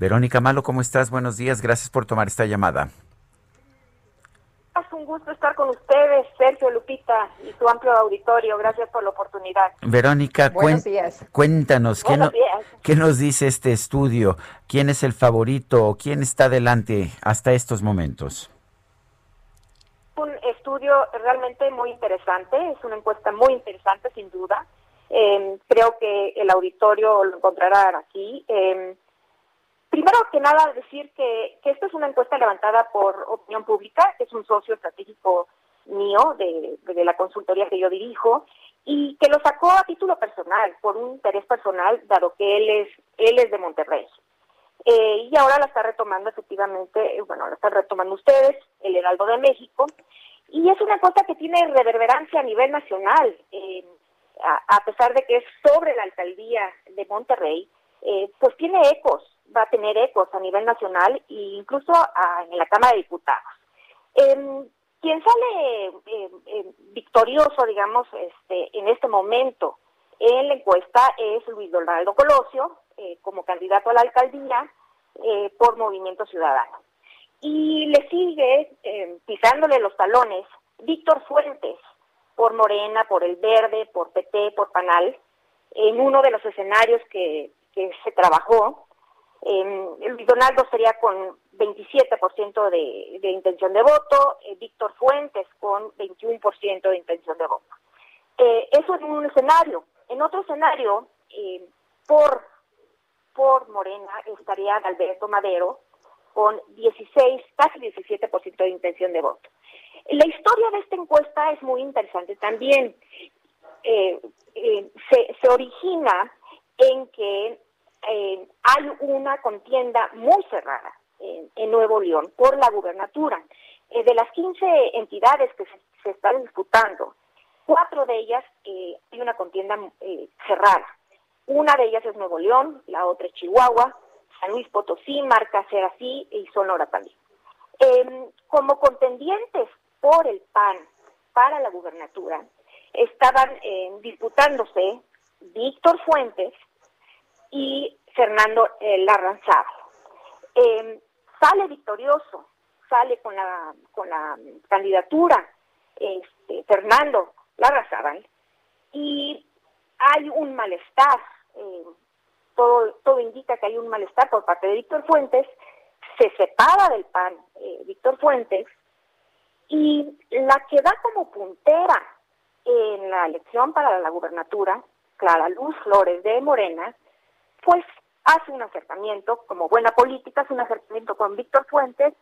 Verónica Malo, ¿cómo estás? Buenos días, gracias por tomar esta llamada. Es un gusto estar con ustedes, Sergio Lupita y su amplio auditorio. Gracias por la oportunidad. Verónica, cuéntanos, ¿qué, ¿qué, nos dice este estudio? ¿Quién es el favorito o quién está adelante hasta estos momentos? Un estudio realmente muy interesante, es una encuesta muy interesante sin duda. Eh, creo que el auditorio lo encontrará aquí. Eh, Primero que nada, decir que, que esta es una encuesta levantada por Opinión Pública, que es un socio estratégico mío de, la consultoría que yo dirijo, y que lo sacó a título personal, por un interés personal, dado que él es, él es de Monterrey. Eh, y ahora la está retomando efectivamente, eh, bueno, la están retomando ustedes, el Heraldo de México, y es una encuesta que tiene reverberancia a nivel nacional, eh, a, pesar de que es sobre la alcaldía de Monterrey, pues tiene ecos va a tener ecos a nivel nacional e incluso a, en la Cámara de Diputados. Eh, quien sale eh, eh, victorioso, digamos, este, en este momento en la encuesta es Luis Donaldo Colosio, eh, como candidato a la alcaldía eh, por Movimiento Ciudadano. Y le sigue, pisándole los talones, Víctor Fuentes, por Morena, por El Verde, por PT, por Panal, en uno de los escenarios que, que se trabajó, Luis Donaldo sería con 27% de, de intención de voto, eh, Víctor Fuentes con 21% de intención de voto. Eh, eso en un escenario. En otro escenario, eh, por, por Morena estaría Alberto Madero con 16, casi 17% de intención de voto. La historia de esta encuesta es muy interesante también. Se, se origina en que eh, hay una contienda muy cerrada en Nuevo León por la gubernatura. Eh, de las 15 entidades que se, están disputando, cuatro de ellas eh, hay una contienda eh, cerrada. Una de ellas es Nuevo León, la otra es Chihuahua, San Luis Potosí, Marca así y Sonora también. Eh, como contendientes por el PAN para la gubernatura, estaban eh, disputándose Víctor Fuentes, y Fernando eh. Eh, sale victorioso, sale con la, con la candidatura este, Fernando Larrazábal y hay un malestar, eh, todo, todo indica que hay un malestar por parte de Víctor Fuentes, se separa del PAN eh, Víctor Fuentes y la que da como puntera en la elección para la gubernatura, Clara Luz Flores de Morena, pues hace un acercamiento, como buena política, hace un acercamiento con Víctor Fuentes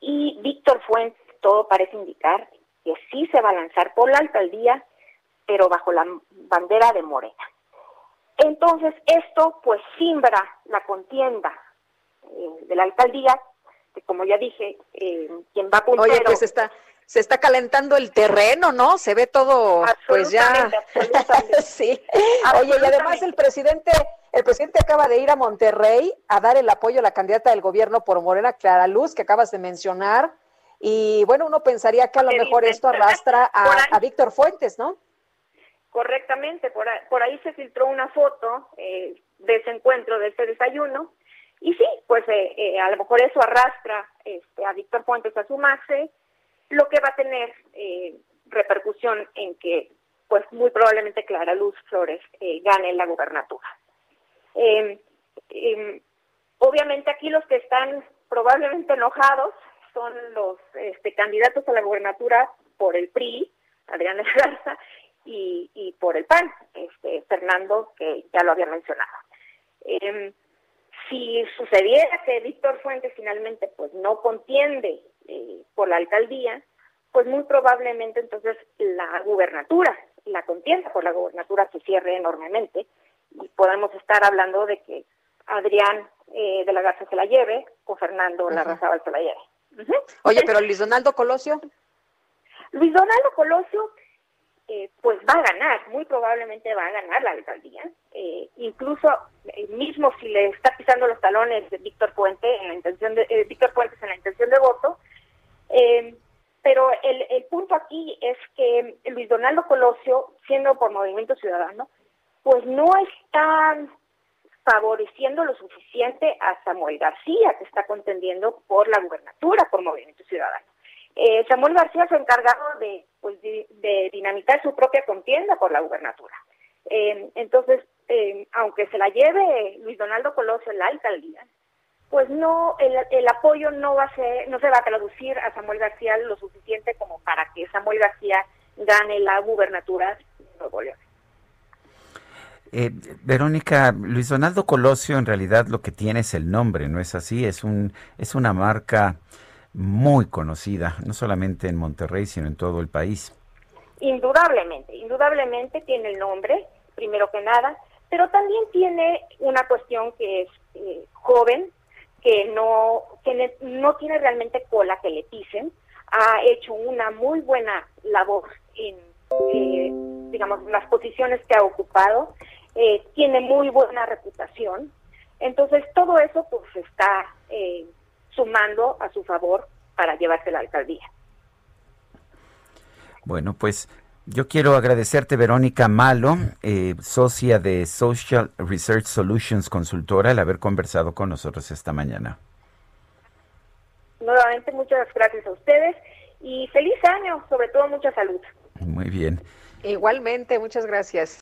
y Víctor Fuentes, todo parece indicar que sí se va a lanzar por la alcaldía, pero bajo la bandera de Morena. Entonces, esto pues simbra la contienda eh, de la alcaldía, que como ya dije, eh, quien va puntero... Oye, pues está, se está calentando el terreno, ¿no? Se ve todo, pues ya. sí. Oye, y además el presidente, el presidente acaba de ir a Monterrey a dar el apoyo a la candidata del gobierno por Morena, Clara Luz, que acabas de mencionar. Y bueno, uno pensaría que a lo mejor esto arrastra a, a Víctor Fuentes, ¿no? Correctamente, por ahí, por ahí se filtró una foto eh, de ese encuentro, de ese desayuno, y sí, pues eh, eh, a lo mejor eso arrastra este, a Víctor Fuentes a sumarse, lo que va a tener eh, repercusión en que, pues muy probablemente Clara Luz Flores eh, gane la gubernatura. Eh, obviamente aquí los que están probablemente enojados son los este, candidatos a la gubernatura por el PRI, Adrián Garza, y, y por el PAN, este, Fernando, que ya lo había mencionado. Eh, si sucediera que Víctor Fuentes finalmente pues no contiende eh, por la alcaldía, pues muy probablemente entonces la gubernatura, la contienda por la gubernatura se cierre enormemente y podemos estar hablando de que Adrián eh, de la Garza se la lleve o Fernando uh se la lleve. Oye, pero Luis Donaldo Colosio. Luis Donaldo Colosio, eh, pues va a ganar, muy probablemente va a ganar la alcaldía. Eh, incluso eh, mismo si le está pisando los talones de Víctor Puente en la intención de Víctor Fuentes en la intención de voto. pero el, el punto aquí es que Luis Donaldo Colosio, siendo por Movimiento Ciudadano, pues no está favoreciendo lo suficiente a Samuel García, que está contendiendo por la gubernatura por Movimiento Ciudadano. Eh, Samuel García fue encargado de, pues, de, dinamitar su propia contienda por la gubernatura. Eh, entonces, eh, aunque se la lleve Luis Donaldo Colosio en la alcaldía, pues no, el, el, apoyo no va a ser, no se va a traducir a Samuel García lo suficiente como para que Samuel García gane la gubernatura de Nuevo León. Eh, Verónica, Luis Donaldo Colosio en realidad lo que tiene es el nombre, ¿no es así? Es, un, es una marca muy conocida, no solamente en Monterrey, sino en todo el país. Indudablemente, indudablemente tiene el nombre, primero que nada, pero también tiene una cuestión que es eh, joven, que no, que no tiene realmente cola que le pisen, ha hecho una muy buena labor en, eh, digamos, las posiciones que ha ocupado eh, tiene muy buena reputación. Entonces, todo eso pues está eh, sumando a su favor para llevarse la alcaldía. Bueno, pues yo quiero agradecerte, Verónica Malo, eh, socia de Social Research Solutions Consultora, el haber conversado con nosotros esta mañana. Nuevamente, muchas gracias a ustedes y feliz año, sobre todo mucha salud. Muy bien. Igualmente, muchas gracias.